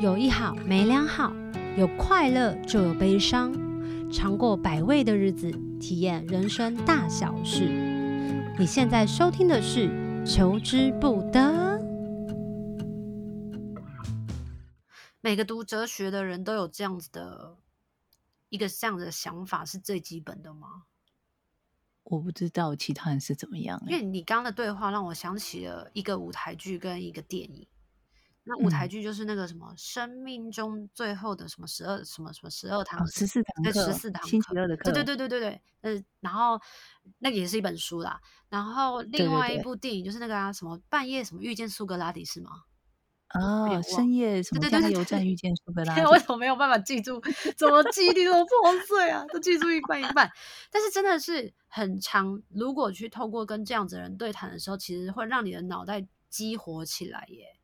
有一好没两好，有快乐就有悲伤，尝过百味的日子，体验人生大小事。你现在收听的是《求之不得》。每个读哲学的人都有这样子的一个这样的想法，是最基本的吗？我不知道其他人是怎么样，因为你刚刚的对话让我想起了一个舞台剧跟一个电影。那舞台剧就是那个什么，生命中最后的什么十二什么什么十二堂十四堂课，十四堂星期二的课，对对对对对对。呃，然后那个也是一本书啦。然后另外一部电影就是那个啊什么半夜什么遇见苏格拉底是吗？啊，深夜什么加油站遇见苏格拉底？我怎么没有办法记住？怎么记忆力这么破碎啊？都记住一半一半。但是真的是很长。如果去透过跟这样子的人对谈的时候，其实会让你的脑袋激活起来耶。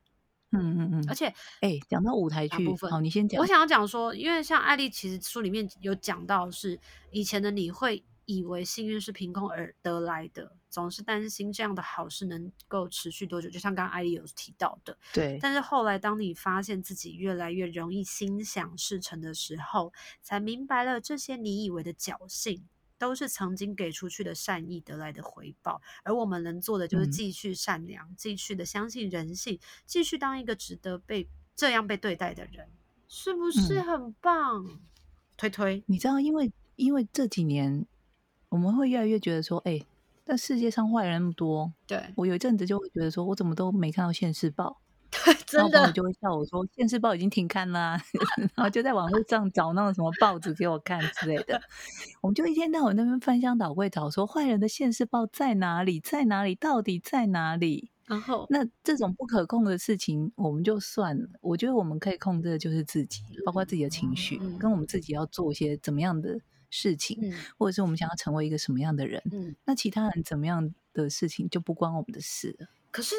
嗯嗯嗯，而且，哎，讲到舞台剧，好，你先讲。我想要讲说，因为像艾丽，其实书里面有讲到，是以前的你会以为幸运是凭空而得来的，总是担心这样的好事能够持续多久。就像刚刚艾丽有提到的，对。但是后来，当你发现自己越来越容易心想事成的时候，才明白了这些你以为的侥幸。都是曾经给出去的善意得来的回报，而我们能做的就是继续善良，嗯、继续的相信人性，继续当一个值得被这样被对待的人，是不是很棒？嗯、推推，你知道，因为因为这几年我们会越来越觉得说，哎、欸，但世界上坏人那么多，对，我有一阵子就会觉得说，我怎么都没看到现世报。真的，就会笑我说，现世报已经停刊啦，然后就在网络上找那种什么报纸给我看之类的。我们就一天到晚那边翻箱倒柜找，说坏人的现世报在哪里，在哪里，到底在哪里？然后，那这种不可控的事情，我们就算了。我觉得我们可以控制的就是自己，包括自己的情绪，嗯、跟我们自己要做一些怎么样的事情，嗯、或者是我们想要成为一个什么样的人。嗯、那其他人怎么样的事情就不关我们的事了。可是。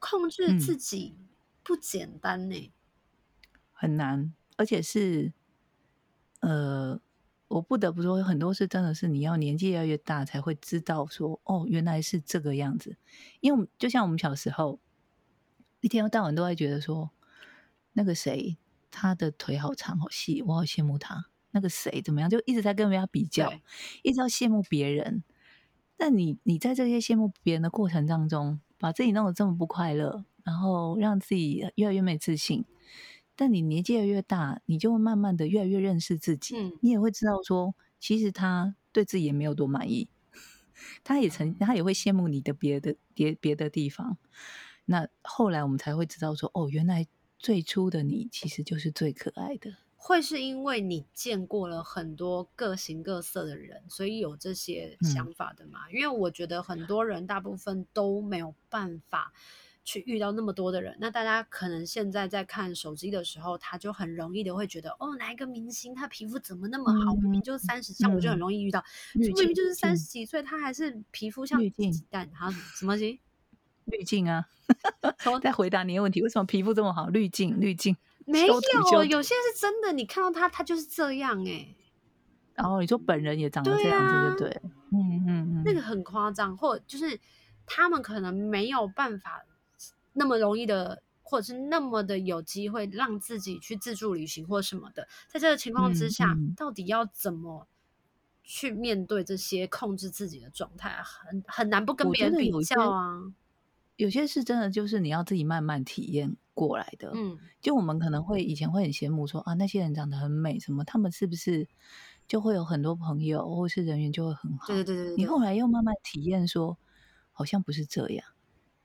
控制自己不简单呢、欸嗯，很难，而且是，呃，我不得不说，很多事真的是你要年纪越来越大才会知道说，哦，原来是这个样子。因为就像我们小时候，一天到晚都会觉得说，那个谁他的腿好长好细，我好羡慕他。那个谁怎么样，就一直在跟人家比较，一直要羡慕别人。但你你在这些羡慕别人的过程当中，把自己弄得这么不快乐，然后让自己越来越没自信。但你年纪越来越大，你就会慢慢的越来越认识自己。嗯，你也会知道说，其实他对自己也没有多满意，他也曾他也会羡慕你的别的别别的地方。那后来我们才会知道说，哦，原来最初的你其实就是最可爱的。会是因为你见过了很多各形各色的人，所以有这些想法的嘛？嗯、因为我觉得很多人大部分都没有办法去遇到那么多的人。那大家可能现在在看手机的时候，他就很容易的会觉得，哦，哪一个明星他皮肤怎么那么好？明明就三十，像我就很容易遇到，明明就是三十几岁，他还是皮肤像鸡蛋。他什么型？滤镜啊！再回答你的问题，为什么皮肤这么好？滤镜，滤镜。没有，有些是真的。你看到他，他就是这样哎、欸。然后、哦、你说本人也长得这样子，对不对？嗯嗯嗯，那个很夸张，或者就是他们可能没有办法那么容易的，或者是那么的有机会让自己去自助旅行或什么的。在这个情况之下，嗯嗯、到底要怎么去面对这些控制自己的状态？很很难不跟别人比较啊。有些事真的就是你要自己慢慢体验过来的。嗯，就我们可能会以前会很羡慕说啊，那些人长得很美，什么他们是不是就会有很多朋友，或是人缘就会很好？对对对对。你后来又慢慢体验说，好像不是这样，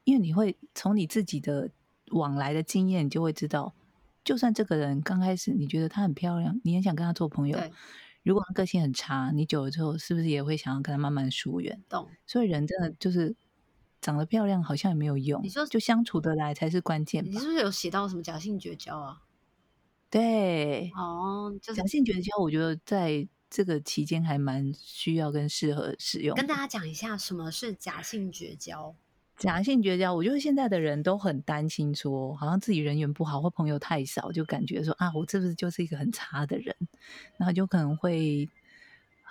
因为你会从你自己的往来的经验，你就会知道，就算这个人刚开始你觉得她很漂亮，你很想跟她做朋友，如果他个性很差，你久了之后是不是也会想要跟他慢慢疏远？懂。所以人真的就是。长得漂亮好像也没有用，你说就相处得来才是关键。你是不是有写到什么假性绝交啊？对，哦，就是、假性绝交，我觉得在这个期间还蛮需要跟适合使用。跟大家讲一下什么是假性绝交。假性绝交，我觉得现在的人都很担心说，说好像自己人缘不好或朋友太少，就感觉说啊，我是不是就是一个很差的人？然后就可能会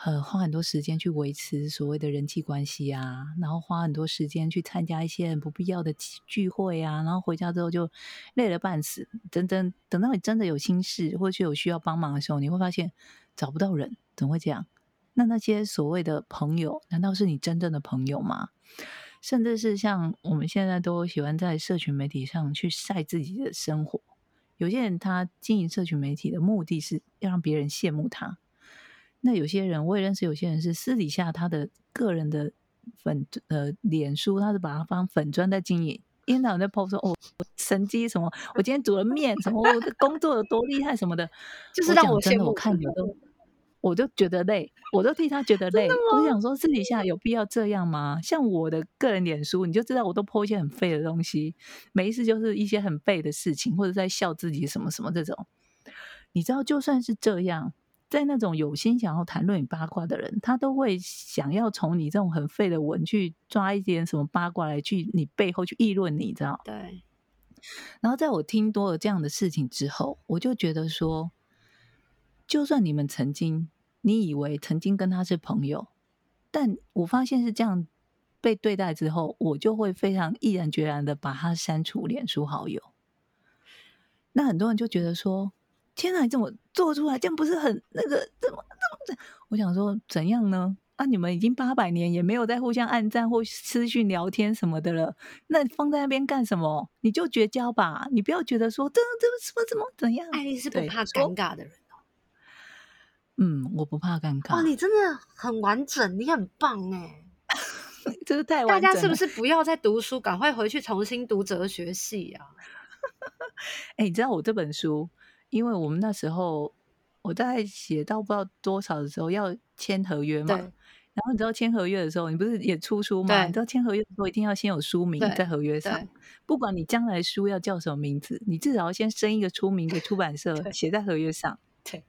呃，花很多时间去维持所谓的人际关系啊，然后花很多时间去参加一些不必要的聚会啊，然后回家之后就累了半死。等等，等到你真的有心事或者有需要帮忙的时候，你会发现找不到人，怎么会这样？那那些所谓的朋友，难道是你真正的朋友吗？甚至是像我们现在都喜欢在社群媒体上去晒自己的生活，有些人他经营社群媒体的目的是要让别人羡慕他。那有些人，我也认识，有些人是私底下他的个人的粉呃脸书，他是把它放粉砖在经营，一天到晚在 po 说哦神机什么，我今天煮了面什么，我的工作有多厉害什么的，就是让我羡慕。我看着都，我就觉得累，我都替他觉得累。我想说私底下有必要这样吗？像我的个人脸书，你就知道我都 po 一些很废的东西，每一次就是一些很废的事情，或者在笑自己什么什么这种。你知道，就算是这样。在那种有心想要谈论你八卦的人，他都会想要从你这种很废的文去抓一点什么八卦来去你背后去议论你，知道？对。然后在我听多了这样的事情之后，我就觉得说，就算你们曾经你以为曾经跟他是朋友，但我发现是这样被对待之后，我就会非常毅然决然的把他删除脸书好友。那很多人就觉得说。天哪，你怎么做出来？这样不是很那个？怎么怎么？我想说怎样呢？啊，你们已经八百年也没有在互相暗赞或私讯聊天什么的了，那放在那边干什么？你就绝交吧！你不要觉得说这这什么怎么怎样？爱丽是不怕尴尬的人哦。嗯，我不怕尴尬。哇，你真的很完整，你很棒哎！这是太完整了。大家是不是不要再读书，赶快回去重新读哲学系啊？哎，你知道我这本书？因为我们那时候，我在写到不知道多少的时候要签合约嘛，然后你知道签合约的时候，你不是也出书嘛？你知道签合约的时候一定要先有书名在合约上，不管你将来书要叫什么名字，你至少要先生一个出名给出版社 写在合约上。对，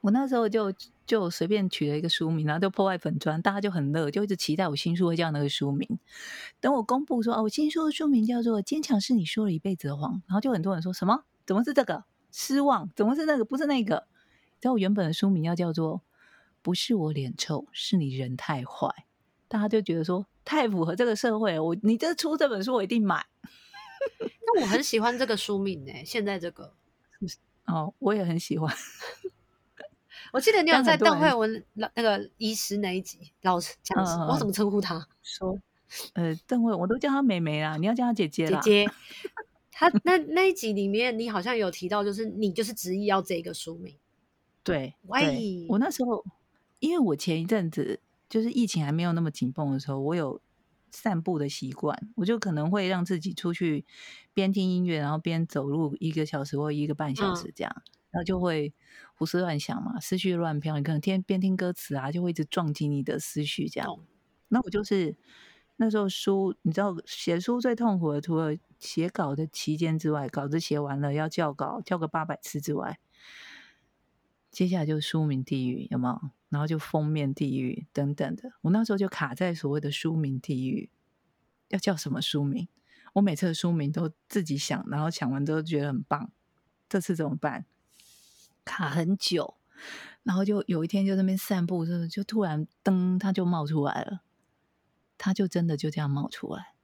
我那时候就就随便取了一个书名，然后就破坏粉砖，大家就很乐，就一直期待我新书会叫那个书名。等我公布说哦，我新书的书名叫做《坚强是你说了一辈子的谎》，然后就很多人说什么？怎么是这个？失望？怎么是那个？不是那个。在我原本的书名要叫做“不是我脸臭，是你人太坏”，大家就觉得说太符合这个社会了。我你这出这本书，我一定买。那我很喜欢这个书名呢。现在这个哦，我也很喜欢。我记得你 有在邓慧文那个医师那一集，老师讲，嗯、我怎么称呼他？说呃，邓慧，我都叫她妹妹啦，你要叫她姐姐啦。姐姐。他那那一集里面，你好像有提到，就是你就是执意要这个书名。对，对，我那时候，因为我前一阵子就是疫情还没有那么紧绷的时候，我有散步的习惯，我就可能会让自己出去边听音乐，然后边走路一个小时或一个半小时这样，嗯、然后就会胡思乱想嘛，思绪乱飘，你可能天边听歌词啊，就会一直撞击你的思绪这样。嗯、那我就是。那时候书，你知道写书最痛苦的，除了写稿的期间之外，稿子写完了要校稿，校个八百次之外，接下来就书名地狱，有没有？然后就封面地狱等等的。我那时候就卡在所谓的书名地狱，要叫什么书名？我每次的书名都自己想，然后想完之后觉得很棒。这次怎么办？卡很久，然后就有一天就在那边散步，就就突然噔，它就冒出来了。他就真的就这样冒出来，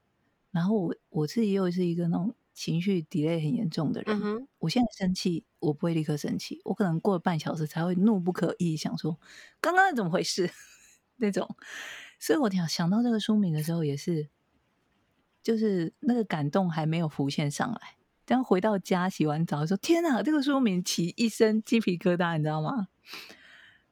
然后我我自己又是一个那种情绪 delay 很严重的人。嗯、我现在生气，我不会立刻生气，我可能过了半小时才会怒不可遏，想说刚刚怎么回事 那种。所以我想想到这个书名的时候，也是就是那个感动还没有浮现上来。等回到家洗完澡说：“天哪，这个书名起一身鸡皮疙瘩，你知道吗？”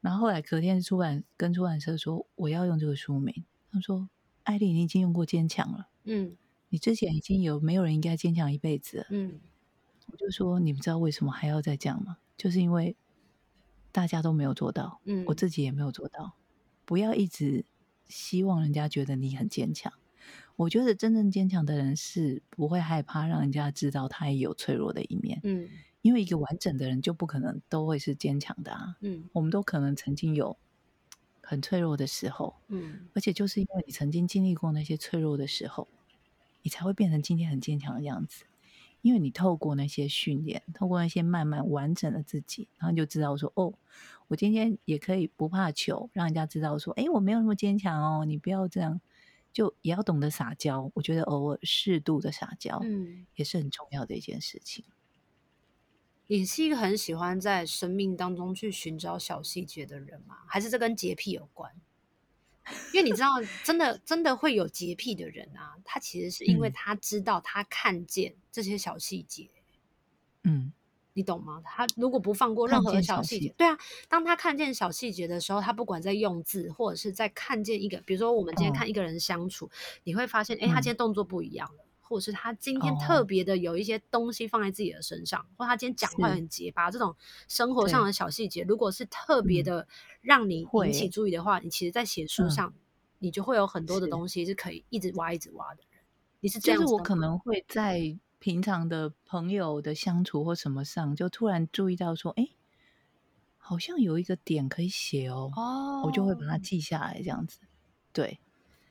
然后后来隔天出版跟出版社说：“我要用这个书名。”他说。艾莉，你已经用过坚强了。嗯，你之前已经有没有人应该坚强一辈子了。嗯，我就说，你们知道为什么还要再讲吗？就是因为大家都没有做到，嗯，我自己也没有做到。不要一直希望人家觉得你很坚强。我觉得真正坚强的人是不会害怕让人家知道他也有脆弱的一面。嗯，因为一个完整的人就不可能都会是坚强的啊。嗯，我们都可能曾经有。很脆弱的时候，嗯，而且就是因为你曾经经历过那些脆弱的时候，你才会变成今天很坚强的样子。因为你透过那些训练，透过那些慢慢完整的自己，然后你就知道说，哦，我今天也可以不怕糗，让人家知道说，哎，我没有那么坚强哦，你不要这样，就也要懂得撒娇。我觉得偶尔适度的撒娇，嗯，也是很重要的一件事情。你是一个很喜欢在生命当中去寻找小细节的人吗？还是这跟洁癖有关？因为你知道，真的真的会有洁癖的人啊，他其实是因为他知道他看见这些小细节，嗯，你懂吗？他如果不放过任何的小细节，对啊，当他看见小细节的时候，他不管在用字，或者是在看见一个，比如说我们今天看一个人相处，哦、你会发现，哎，他今天动作不一样了。嗯或者是他今天特别的有一些东西放在自己的身上，哦、或他今天讲话很结巴，这种生活上的小细节，如果是特别的让你引起注意的话，嗯、你其实，在写书上、嗯，你就会有很多的东西是可以一直挖、一直挖的人。你是这样子？就是我可能会在平常的朋友的相处或什么上，就突然注意到说，哎，好像有一个点可以写哦，哦，我就会把它记下来，这样子。对，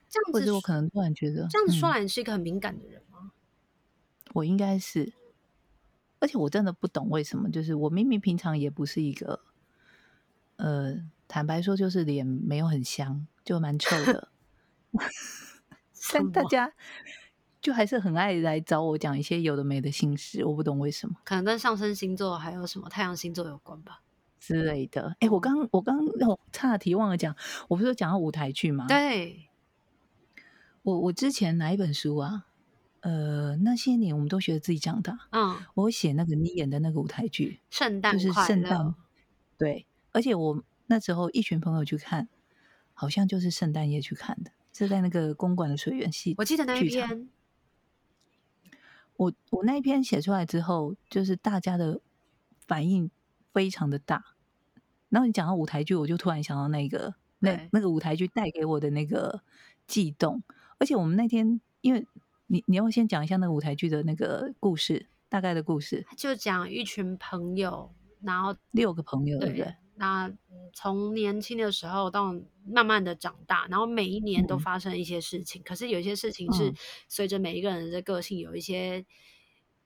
这样子，或者我可能突然觉得，这样子说来，你是一个很敏感的人。嗯我应该是，而且我真的不懂为什么，就是我明明平常也不是一个，呃，坦白说就是脸没有很香，就蛮臭的，但大家就还是很爱来找我讲一些有的没的心事，我不懂为什么，可能跟上升星座还有什么太阳星座有关吧。之类的。哎、欸，我刚我刚哦，岔题忘了讲，我不是讲到舞台剧吗？对，我我之前哪一本书啊？呃，那些年我们都学着自己长大。嗯，我写那个你演的那个舞台剧，圣诞就是圣诞，对。而且我那时候一群朋友去看，好像就是圣诞夜去看的，是在那个公馆的水源戏。我记得那一篇，我我那一篇写出来之后，就是大家的反应非常的大。然后你讲到舞台剧，我就突然想到那个那那个舞台剧带给我的那个悸动。而且我们那天因为。你你要先讲一下那个舞台剧的那个故事，大概的故事。就讲一群朋友，然后六个朋友，对不对？那从年轻的时候到慢慢的长大，然后每一年都发生一些事情。嗯、可是有些事情是随着每一个人的个性，有一些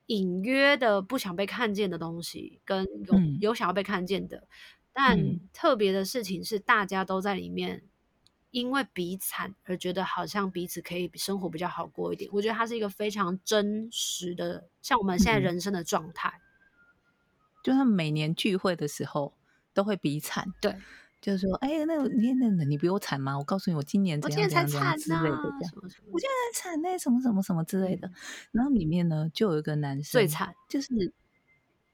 隐约的不想被看见的东西，跟有、嗯、有想要被看见的。但特别的事情是，大家都在里面。因为比惨而觉得好像彼此可以生活比较好过一点，我觉得它是一个非常真实的，像我们现在人生的状态。嗯、就他们每年聚会的时候都会比惨，对，就是说，哎呀，那你那那你比我惨吗？我告诉你，我今年怎样怎样怎样之类的，这样，什么什么，我现在惨那什么什么什么之类的。然后里面呢，就有一个男生最惨，就是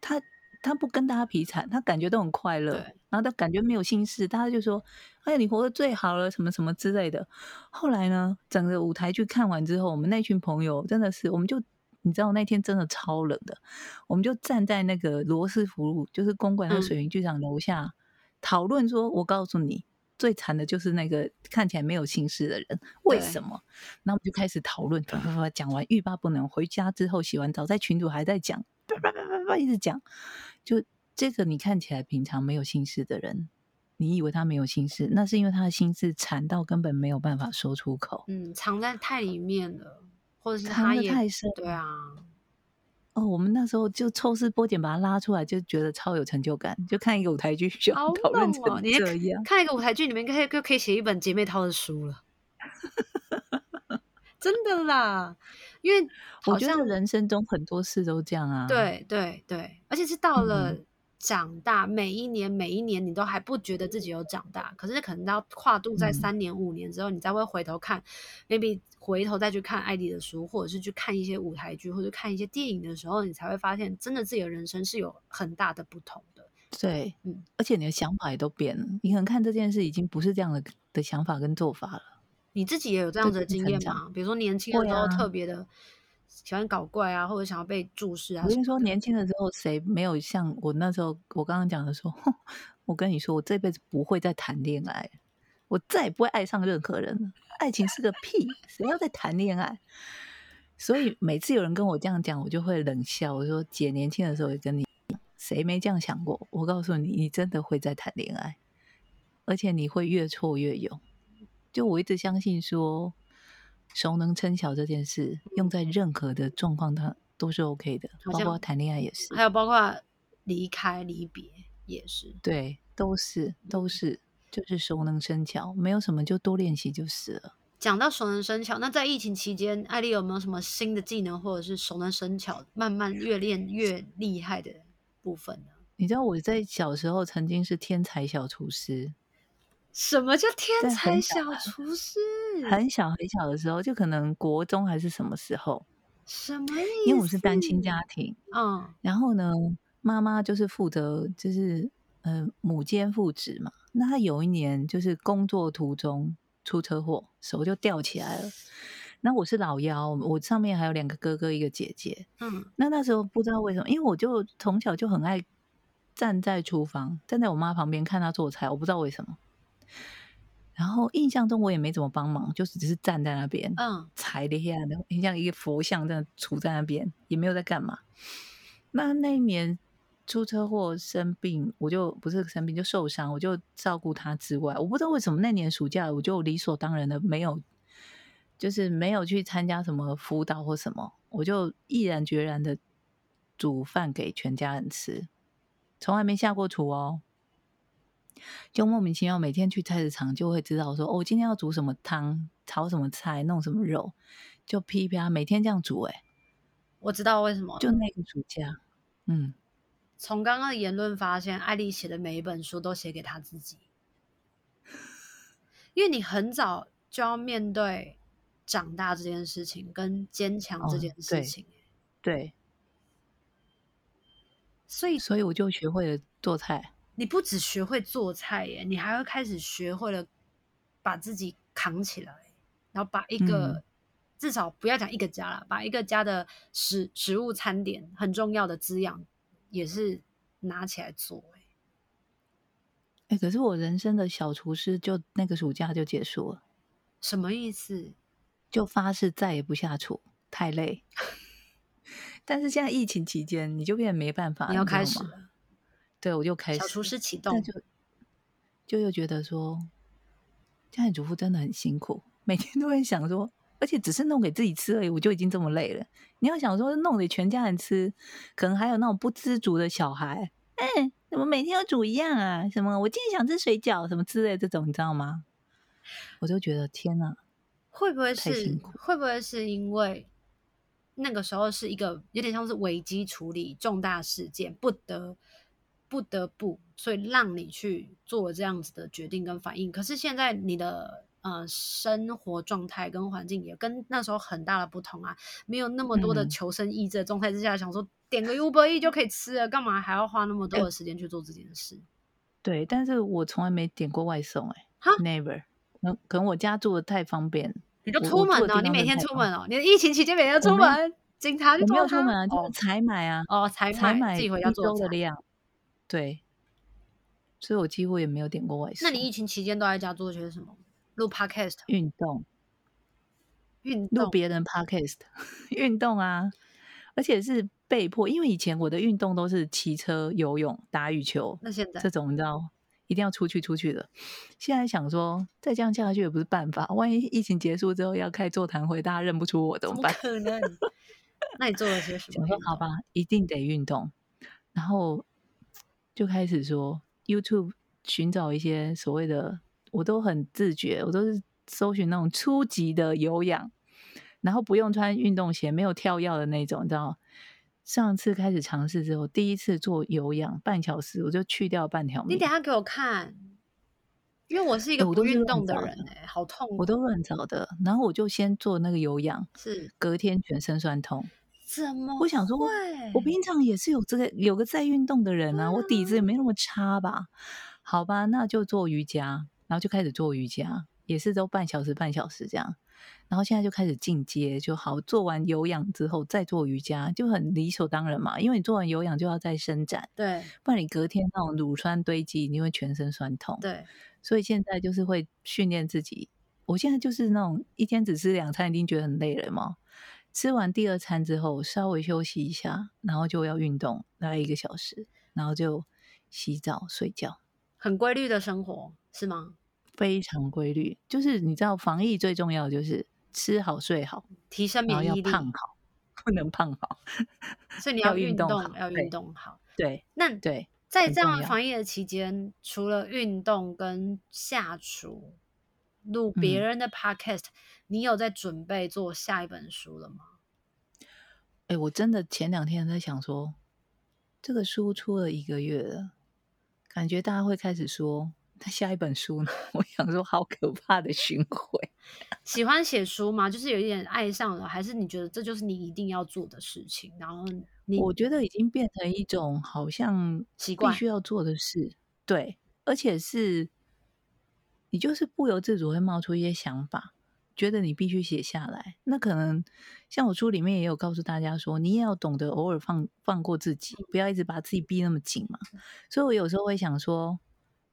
他。他不跟大家比惨，他感觉都很快乐，然后他感觉没有心事，大家就说：“哎呀，你活得最好了，什么什么之类的。”后来呢，整个舞台剧看完之后，我们那群朋友真的是，我们就你知道那天真的超冷的，我们就站在那个罗斯福路，就是公馆的水云剧场楼下讨论说：“我告诉你，最惨的就是那个看起来没有心事的人，为什么？”然后我们就开始讨论，讲完欲罢不能，回家之后洗完澡，在群主还在讲。一直讲，就这个你看起来平常没有心事的人，你以为他没有心事，那是因为他的心事缠到根本没有办法说出口，嗯，藏在太里面了，或者是他也藏得太深，对啊。哦，我们那时候就抽丝剥茧把他拉出来，就觉得超有成就感，就看一个舞台剧就讨论成这样，哦、看一个舞台剧里面可以就可以写一本姐妹淘的书了，真的啦。因为好像我觉得人生中很多事都这样啊，对对对，而且是到了长大，嗯，每一年每一年你都还不觉得自己有长大，可是可能到跨度在三年五年之后，嗯，你才会回头看，maybe 回头再去看艾迪的书，或者是去看一些舞台剧，或者看一些电影的时候，你才会发现，真的自己的人生是有很大的不同的。对，嗯，而且你的想法也都变了，你可能看这件事已经不是这样的的想法跟做法了。你自己也有这样子的经验吗？比如说年轻的时候特别的喜欢搞怪啊，啊或者想要被注视啊。我跟你说，年轻的时候谁没有像我那时候？我刚刚讲的说，我跟你说，我这辈子不会再谈恋爱，我再也不会爱上任何人了。爱情是个屁，谁要再谈恋爱？所以每次有人跟我这样讲，我就会冷笑。我说：“姐，年轻的时候也跟你，谁没这样想过？我告诉你，你真的会再谈恋爱，而且你会越挫越勇。”就我一直相信说，熟能生巧这件事用在任何的状况当都是 OK 的，包括谈恋爱也是，还有包括离开离别也是，对，都是都是，就是熟能生巧，没有什么就多练习就是了。讲到熟能生巧，那在疫情期间，艾莉有没有什么新的技能，或者是熟能生巧，慢慢越练越厉害的部分呢？你知道我在小时候曾经是天才小厨师。什么叫天才小厨师？很小很小的时候，就可能国中还是什么时候？什么意思？因为我是单亲家庭，嗯，然后呢，妈妈就是负责就是呃母兼父职嘛。那她有一年就是工作途中。出车祸，手就吊起来了。那我是老幺，我上面还有两个哥哥，一个姐姐。嗯，那那时候不知道为什么，因为我就从小就很爱站在厨房，站在我妈旁边看她做菜，我不知道为什么。然后印象中我也没怎么帮忙，就是只是站在那边，嗯，踩了一下，像一个佛像这样杵在那边，也没有在干嘛。那那一年。出车祸生病，我就不是生病就受伤，我就照顾他之外，我不知道为什么那年暑假我就理所当然的没有，就是没有去参加什么辅导或什么，我就毅然决然的煮饭给全家人吃，从来没下过厨哦，就莫名其妙每天去菜市场就会知道说哦，今天要煮什么汤，炒什么菜，弄什么肉，就噼啪每天这样煮，哎，我知道为什么，就那个暑假，嗯。从刚刚的言论发现，艾莉写的每一本书都写给她自己，因为你很早就要面对长大这件事情，跟坚强这件事情。哦、对，对，所以所以我就学会了做菜。你不只学会做菜耶，你还会开始学会了把自己扛起来，然后把一个、嗯、至少不要讲一个家了，把一个家的食食物餐点很重要的滋养。也是拿起来做哎、欸欸，可是我人生的小厨师就那个暑假就结束了，什么意思？就发誓再也不下厨，太累。但是现在疫情期间，你就变得没办法，你要开始了。对，我就开始小厨师启动，就就又觉得说，家庭主妇真的很辛苦，每天都会想说。而且只是弄给自己吃而已，我就已经这么累了。你要想说弄给全家人吃，可能还有那种不知足的小孩，哎、欸，怎么每天都煮一样啊？什么我今天想吃水饺，什么之类的这种，你知道吗？我就觉得天哪，会不会是会不会是因为那个时候是一个有点像是危机处理重大事件，不得不得不，所以让你去做这样子的决定跟反应。可是现在你的。呃，生活状态跟环境也跟那时候很大的不同啊，没有那么多的求生意志的状态之下，嗯、想说点个 Uber Eats 就可以吃了，干嘛还要花那么多的时间去做这件事？对，但是我从来没点过外送、欸，哎哈，Never，可能我家住的太方便，你就出门哦，你每天出门哦，你的疫情期间每天出门，警察就没有出门啊，就是采买啊，哦，采买，买自己回家做的量，对，所以我几乎也没有点过外食。那你疫情期间都在家做些什么？录 podcast，运动，运录别人 podcast，运动啊，而且是被迫，因为以前我的运动都是骑车、游泳、打羽球，那现在这种你知道，一定要出去出去的。现在想说，再这样下去也不是办法，万一疫情结束之后要开座谈会，大家认不出我怎么办？可能？那你做了些什么？我说好吧，一定得运动，然后就开始说 YouTube 寻找一些所谓的。我都很自觉，我都是搜寻那种初级的有氧，然后不用穿运动鞋，没有跳跃的那种，你知道？上次开始尝试之后，第一次做有氧半小时，我就去掉半条命。你等下给我看，因为我是一个不运动的人、欸，哎，好痛，我都乱找的。然后我就先做那个有氧，是隔天全身酸痛。怎么？我想说，我平常也是有这个有个在运动的人啊，我底子也没那么差吧？好吧，那就做瑜伽。然后就开始做瑜伽，也是都半小时半小时这样。然后现在就开始进阶，就好做完有氧之后再做瑜伽，就很理所当然嘛。因为你做完有氧就要再伸展，对，不然你隔天那种乳酸堆积，你会全身酸痛。对，所以现在就是会训练自己。我现在就是那种一天只吃两餐，已经觉得很累了嘛。吃完第二餐之后稍微休息一下，然后就要运动大概一个小时，然后就洗澡睡觉，很规律的生活是吗？非常规律，就是你知道，防疫最重要的就是吃好睡好，提升免疫力，要胖好，不能胖好，所以 你要运动，要运动好。对，那对，在这样防疫的期间，除了运动跟下厨录别人的 podcast，、嗯、你有在准备做下一本书了吗？哎、欸，我真的前两天在想说，这个书出了一个月了，感觉大家会开始说。那下一本书呢？我想说，好可怕的巡回。喜欢写书吗？就是有一点爱上了，还是你觉得这就是你一定要做的事情？然后你，我觉得已经变成一种好像习惯，必须要做的事。对，而且是你就是不由自主会冒出一些想法，觉得你必须写下来。那可能像我书里面也有告诉大家说，你也要懂得偶尔放放过自己，不要一直把自己逼那么紧嘛。所以我有时候会想说，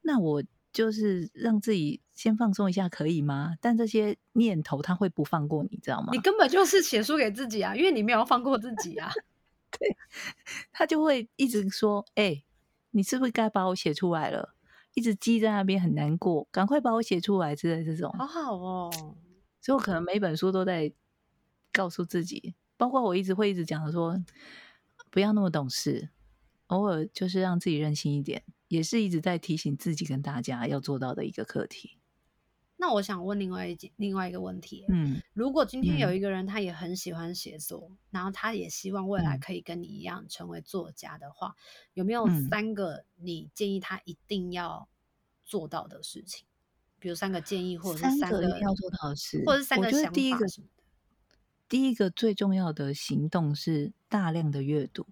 那我。就是让自己先放松一下，可以吗？但这些念头他会不放过你，知道吗？你根本就是写书给自己啊，因为你没有放过自己啊。对，他就会一直说：“哎、欸，你是不是该把我写出来了？”一直积在那边很难过，赶快把我写出来之类这种。好好哦，所以我可能每本书都在告诉自己，包括我一直会一直讲的说，不要那么懂事，偶尔就是让自己任性一点。也是一直在提醒自己跟大家要做到的一个课题。那我想问另外一另外一个问题，嗯，如果今天有一个人他也很喜欢写作，嗯，然后他也希望未来可以跟你一样成为作家的话，嗯，有没有三个你建议他一定要做到的事情？比如三个建议，或者是三个要做到的事，或者是三个想法。第一个，第一个最重要的行动是大量的阅读，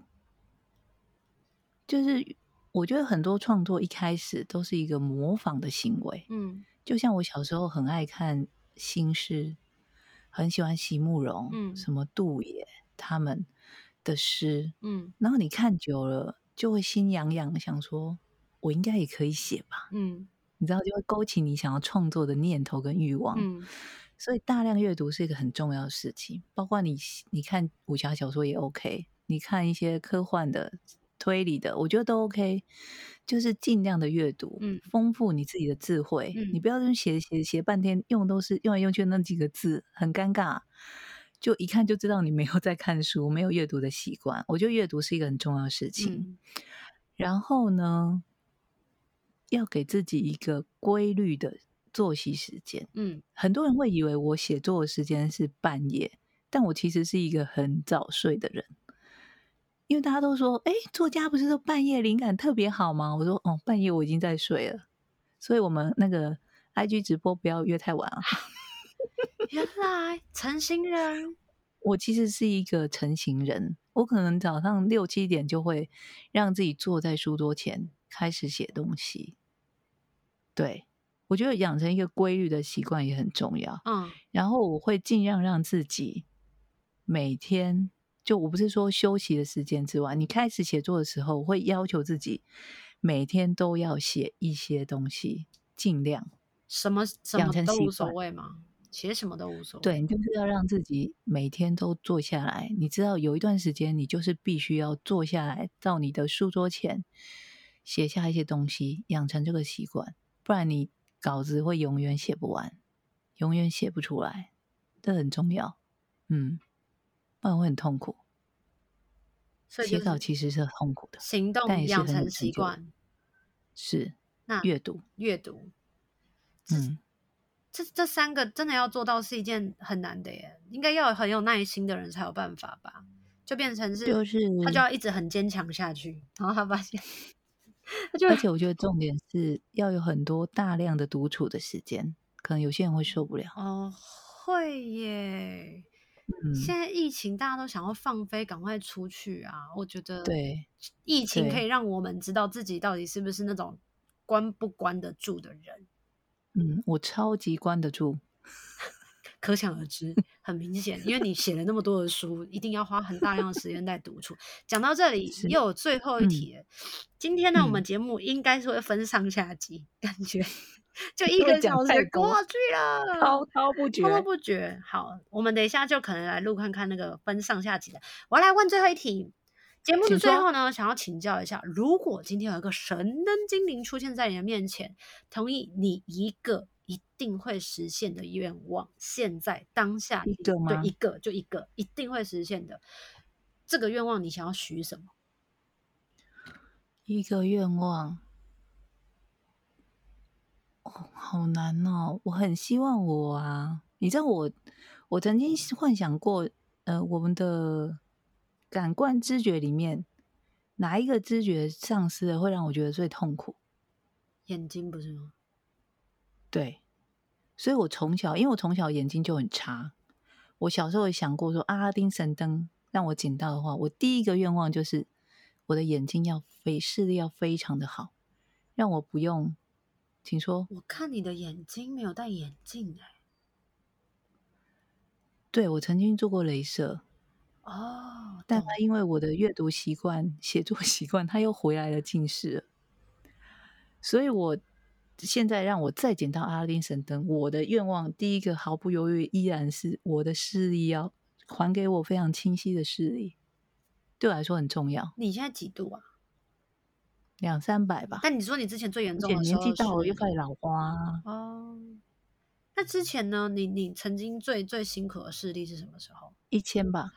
就是。我觉得很多创作一开始都是一个模仿的行为，嗯，就像我小时候很爱看新诗，很喜欢席慕蓉，嗯，什么杜野他们的诗，嗯，然后你看久了就会心痒痒，想说我应该也可以写吧，嗯，你知道就会勾起你想要创作的念头跟欲望，嗯，所以大量阅读是一个很重要的事情，包括你你看武侠小说也 OK，你看一些科幻的。推理的，我觉得都 OK，就是尽量的阅读，嗯，丰富你自己的智慧。嗯，你不要写写写半天，用都是用来用去那几个字，很尴尬，就一看就知道你没有在看书，没有阅读的习惯。我觉得阅读是一个很重要的事情。嗯，然后呢，要给自己一个规律的作息时间。嗯，很多人会以为我写作的时间是半夜，但我其实是一个很早睡的人。因为大家都说，哎，作家不是说半夜灵感特别好吗？我说，哦，半夜我已经在睡了，所以我们那个 IG 直播不要约太晚啊。原来成型人，我其实是一个成型人，我可能早上六七点就会让自己坐在书桌前开始写东西。对，我觉得养成一个规律的习惯也很重要。嗯，然后我会尽量让自己每天。就我不是说休息的时间之外，你开始写作的时候，我会要求自己每天都要写一些东西，尽量什么什么都无所谓吗？写什么都无所谓。对，你就是要让自己每天都坐下来。你知道有一段时间，你就是必须要坐下来，到你的书桌前写下一些东西，养成这个习惯，不然你稿子会永远写不完，永远写不出来。这很重要，嗯。不然会很痛苦，所以写稿其实是很痛苦的。行动养成习惯是那阅读，阅读，嗯，这这三个真的要做到是一件很难的耶，应该要很有耐心的人才有办法吧？就变成是，就是他就要一直很坚强下去，然后他发现，而且我觉得重点是要有很多大量的独处的时间，可能有些人会受不了。哦，会耶。现在疫情，大家都想要放飞，赶快出去啊！我觉得，对，疫情可以让我们知道自己到底是不是那种关不关得住的人。嗯，我超级关得住，可想而知，很明显，因为你写了那么多的书，一定要花很大量的时间在独处。讲到这里，又有最后一题、嗯。今天呢，我们节目应该是会分上下集，感觉。就一个小时过去了，滔滔不绝，滔滔不绝。好，我们等一下就可能来录看看那个分上下集的。我要来问最后一题，节目的最后呢，想要请教一下，如果今天有一个神灯精灵出现在你的面前，同意你一个一定会实现的愿望，现在当下一个吗？对，一个就一个，一定会实现的。这个愿望你想要许什么？一个愿望，哦，好难哦！我很希望我啊，你知道我，我曾经幻想过，呃，我们的感官知觉里面，哪一个知觉丧失了会让我觉得最痛苦？眼睛不是吗？对，所以我从小，因为我从小眼睛就很差，我小时候也想过说，阿拉丁神灯让我捡到的话，我第一个愿望就是我的眼睛要非视力要非常的好，让我不用，请说。我看你的眼睛没有戴眼镜哎。对，我曾经做过镭射，哦，但他因为我的阅读习惯、写作习惯，他又回来了近视了，所以我。现在让我再捡到阿拉丁神灯，我的愿望第一个毫不犹豫依然是我的视力要还给我非常清晰的视力，对我来说很重要。你现在几度啊？两三百吧。但你说你之前最严重的时候，年纪到了又开始老花哦。那之前呢？你你曾经最最辛苦的视力是什么时候？一千吧。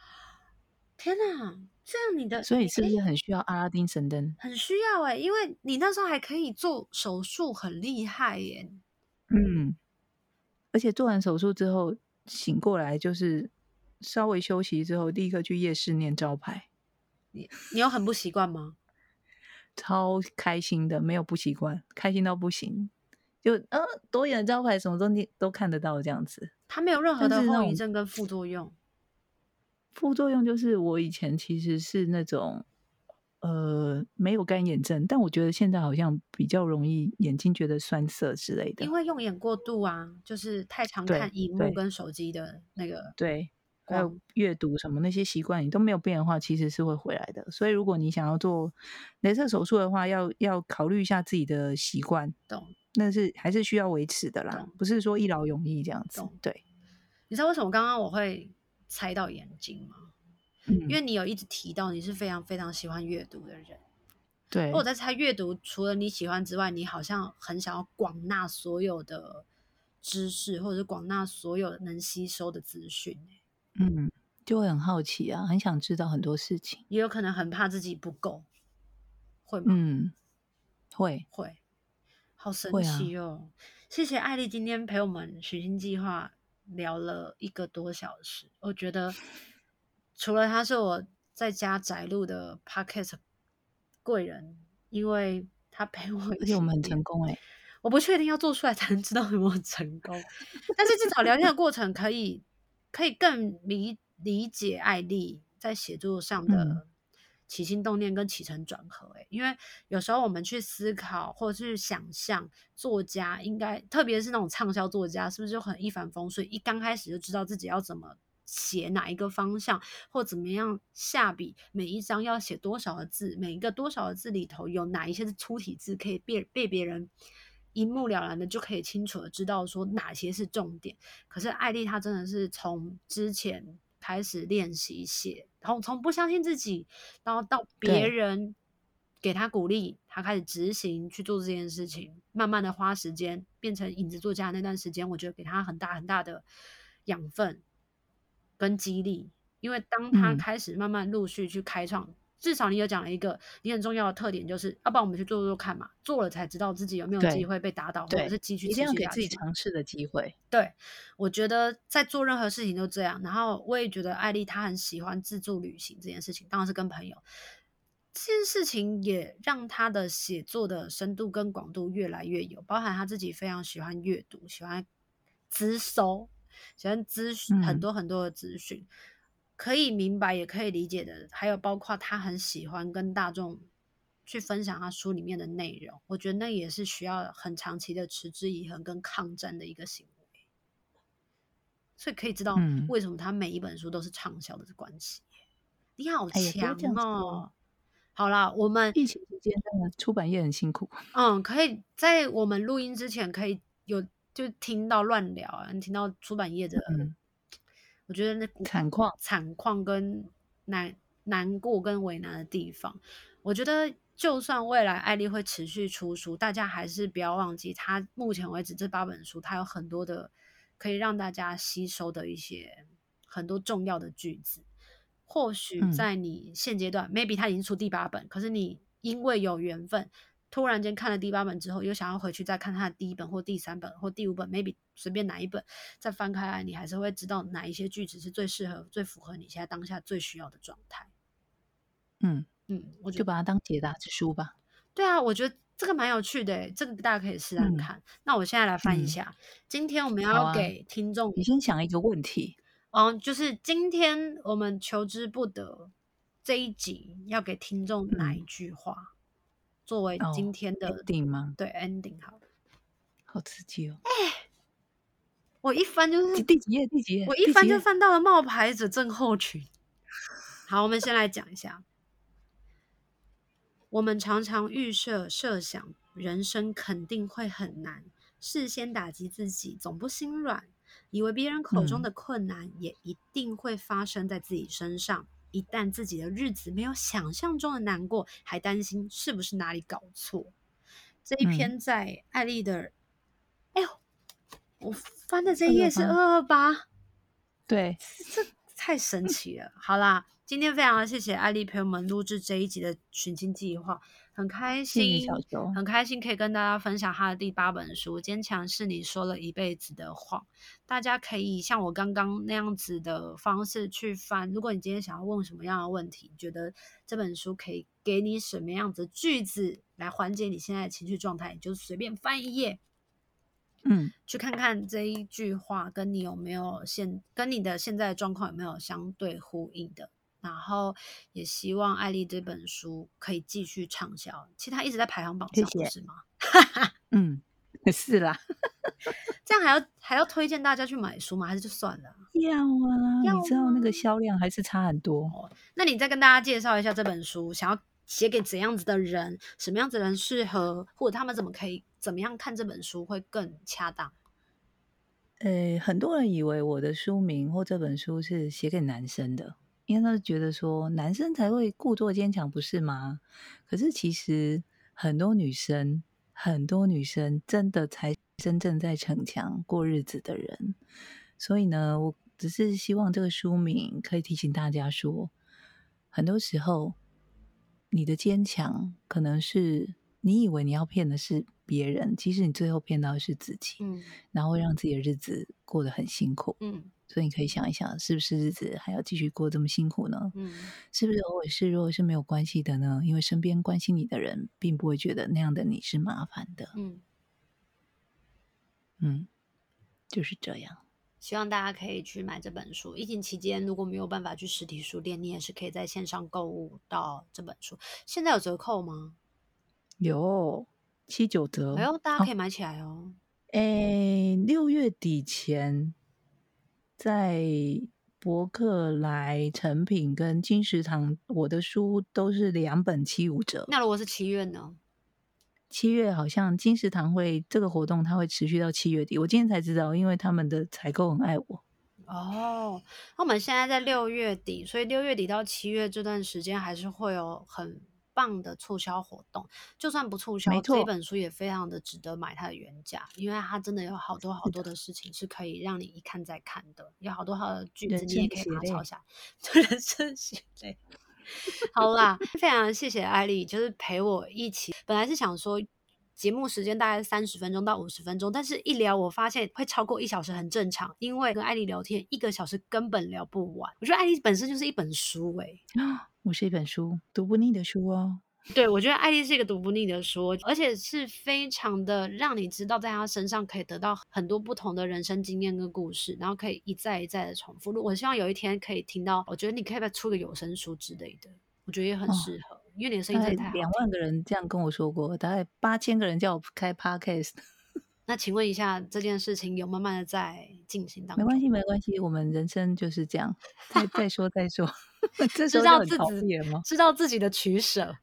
天哪！这样你的，所以是不是很需要阿拉丁神灯？很需要哎、欸，因为你那时候还可以做手术，很厉害耶。嗯，而且做完手术之后醒过来，就是稍微休息之后，立刻去夜市念招牌。你你有很不习惯吗？超开心的，没有不习惯，开心到不行。就呃，多远的招牌，什么都你都看得到这样子。它没有任何的后遗症跟副作用。副作用就是我以前其实是那种呃没有干眼症，但我觉得现在好像比较容易眼睛觉得酸涩之类的，因为用眼过度啊，就是太常看荧幕跟手机的那个对，还有阅读什么那些习惯你都没有变的话，其实是会回来的。所以如果你想要做镭射手术的话，要要考虑一下自己的习惯，懂？那是还是需要维持的啦，不是说一劳永逸这样子。对，你知道为什么刚刚我会？猜到眼睛吗？嗯，因为你有一直提到你是非常非常喜欢阅读的人。对，我在猜阅读，除了你喜欢之外，你好像很想要广纳所有的知识，或者是广纳所有能吸收的资讯。嗯，就会很好奇啊，很想知道很多事情，也有可能很怕自己不够，会吗？嗯，会会，好神奇哦！啊，谢谢艾丽今天陪我们寻星计划。聊了一个多小时，我觉得除了他是我在家宅录的 podcast 贵人，因为他陪我，而且我们很成功哎、欸，我不确定要做出来才能知道有没有成功，但是至少聊天的过程可以可以更理理解艾莉在写作上的。嗯起心动念跟起承转合，诶，因为有时候我们去思考或者是想象作家应该，特别是那种畅销作家，是不是就很一帆风顺？一刚开始就知道自己要怎么写哪一个方向，或怎么样下笔，每一章要写多少个字，每一个多少个字里头有哪一些是粗体字，可以被被别人一目了然的就可以清楚的知道说哪些是重点。可是艾丽她真的是从之前。开始练习写，然后从不相信自己，然后到别人给他鼓励，他开始执行去做这件事情，慢慢的花时间变成影子作家那段时间，我觉得给他很大很大的养分跟激励，因为当他开始慢慢陆续去开创。嗯至少你有讲了一个你很重要的特点，就是要不然我们去做做看嘛，做了才知道自己有没有机会被打倒，或者是继续，续。一定要给自己尝试的机会。对，我觉得在做任何事情都这样。然后我也觉得艾丽她很喜欢自助旅行这件事情，当然是跟朋友。这件事情也让她的写作的深度跟广度越来越有，包含她自己非常喜欢阅读，喜欢资收，喜欢资讯很多很多的资讯。嗯可以明白，也可以理解的，还有包括他很喜欢跟大众去分享他书里面的内容，我觉得那也是需要很长期的持之以恒跟抗战的一个行为，所以可以知道为什么他每一本书都是畅销的关系。嗯、你好强哦！好啦，我们疫情期间出版业很辛苦。嗯，可以在我们录音之前可以有就听到乱聊啊，你听到出版业的。嗯我觉得那惨况、惨况跟难难过跟为难的地方，我觉得就算未来艾莉会持续出书，大家还是不要忘记，她目前为止这八本书，它有很多的可以让大家吸收的一些很多重要的句子。或许在你现阶段、嗯、，maybe 他已经出第八本，可是你因为有缘分，突然间看了第八本之后，又想要回去再看他的第一本或第三本或第五本，maybe 随便哪一本再翻开来，你还是会知道哪一些句子是最适合、最符合你现在当下最需要的状态。嗯嗯，我就把它当解答之书吧。对啊，我觉得这个蛮有趣的，这个大家可以试试看、嗯。那我现在来翻一下，嗯、今天我们要给听众、啊，你先想一个问题。嗯，就是今天我们求之不得这一集要给听众哪一句话、嗯、作为今天的 ending 吗？对，ending 好，好刺激哦！哎、欸，我一翻就是第几页？第几页？我一翻就翻到了冒牌者症候群。好，我们先来讲一下，我们常常预设设想人生肯定会很难，事先打击自己，总不心软。以为别人口中的困难也一定会发生在自己身上，嗯、一旦自己的日子没有想象中的难过，还担心是不是哪里搞错。这一篇在艾丽的，嗯、哎呦，我翻的这一页是二二八，对，这太神奇了。好啦，今天非常谢谢艾丽陪我们录制这一集的寻亲计划。很开心，很开心可以跟大家分享她的第八本书《坚强是你说了一辈子的谎》。大家可以像我刚刚那样子的方式去翻。如果你今天想要问什么样的问题，觉得这本书可以给你什么样子的句子来缓解你现在的情绪状态，你就随便翻一页，嗯，去看看这一句话跟你有没有现跟你的现在的状况有没有相对呼应的。然后也希望艾丽这本书可以继续畅销。其实他一直在排行榜上，谢谢是吗？嗯，是啦。这样还要还要推荐大家去买书吗？还是就算了？要啊，要啊，你知道那个销量还是差很多。哦，那你再跟大家介绍一下这本书，想要写给怎样子的人？什么样子的人适合？或者他们怎么可以怎么样看这本书会更恰当？呃，很多人以为我的书名或这本书是写给男生的。因为他是觉得说男生才会故作坚强，不是吗？可是其实很多女生，很多女生真的才真正在逞强过日子的人。所以呢，我只是希望这个书名可以提醒大家说，很多时候你的坚强可能是你以为你要骗的是别人，其实你最后骗到的是自己，嗯，然后会让自己的日子过得很辛苦，嗯。所以你可以想一想，是不是日子还要继续过这么辛苦呢？嗯，是不是偶尔示弱是没有关系的呢？因为身边关心你的人，并不会觉得那样的你是麻烦的。嗯，嗯，就是这样。希望大家可以去买这本书。疫情期间如果没有办法去实体书店，你也是可以在线上购物到这本书。现在有折扣吗？有七九折。哎呦，大家可以买起来哦。哎，六月底前。在博客来、成品跟金石堂，我的书都是两本七五折。那如果是七月呢？七月好像金石堂会这个活动，它会持续到七月底。我今天才知道，因为他们的采购很爱我。哦，那我们现在在六月底，所以六月底到七月这段时间还是会有很。棒的促销活动，就算不促销，这本书也非常的值得买它的原价，因为它真的有好多好多的事情是可以让你一看再看的，有好多好多句子你也可以把它抄下来。人生血泪，好啦，非常谢谢艾丽，就是陪我一起。本来是想说节目时间大概三十分钟到五十分钟，但是一聊我发现会超过一小时，很正常，因为跟艾丽聊天一个小时根本聊不完。我觉得艾丽本身就是一本书，欸，哎。我是一本书，读不腻的书哦。对，我觉得艾丽是一个读不腻的书，而且是非常的让你知道，在她身上可以得到很多不同的人生经验跟故事，然后可以一再一再的重复。我希望有一天可以听到，我觉得你可以不出个有声书之类的，我觉得也很适合，哦、因为你的声音太好。两万个人这样跟我说过，大概八千个人叫我开 podcast。那请问一下，这件事情有慢慢的在进行当中？没关系，没关系，我们人生就是这样，再 再说再说。知道自己知道自己的取舍，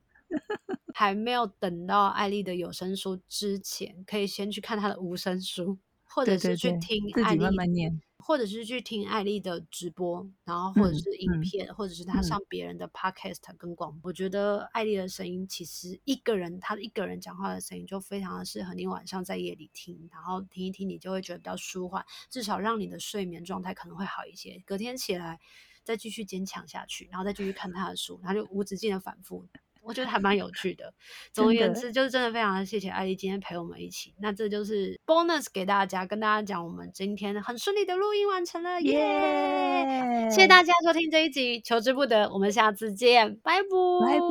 还没有等到艾丽的有声书之前，可以先去看她的无声书，或者是去听艾丽慢慢念，或者是去听艾丽的直播，然后或者是影片，嗯、或者是她上别人的 podcast 跟广播。嗯、我觉得艾丽的声音其实一个人，他一个人讲话的声音就非常的适合你晚上在夜里听，然后听一听，你就会觉得比较舒缓，至少让你的睡眠状态可能会好一些。隔天起来再继续坚强下去，然后再继续看他的书，然后就无止境的反复。我觉得还蛮有趣的。总而言之，就是真的非常的谢谢艾莉今天陪我们一起。那这就是 bonus 给大家，跟大家讲，我们今天很顺利的录音完成了，耶、yeah! 谢谢大家收听这一集，求之不得，我们下次见，拜拜，拜拜。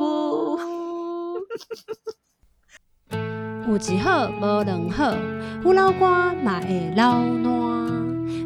有一好无两好，胡老瓜嘛会老暖。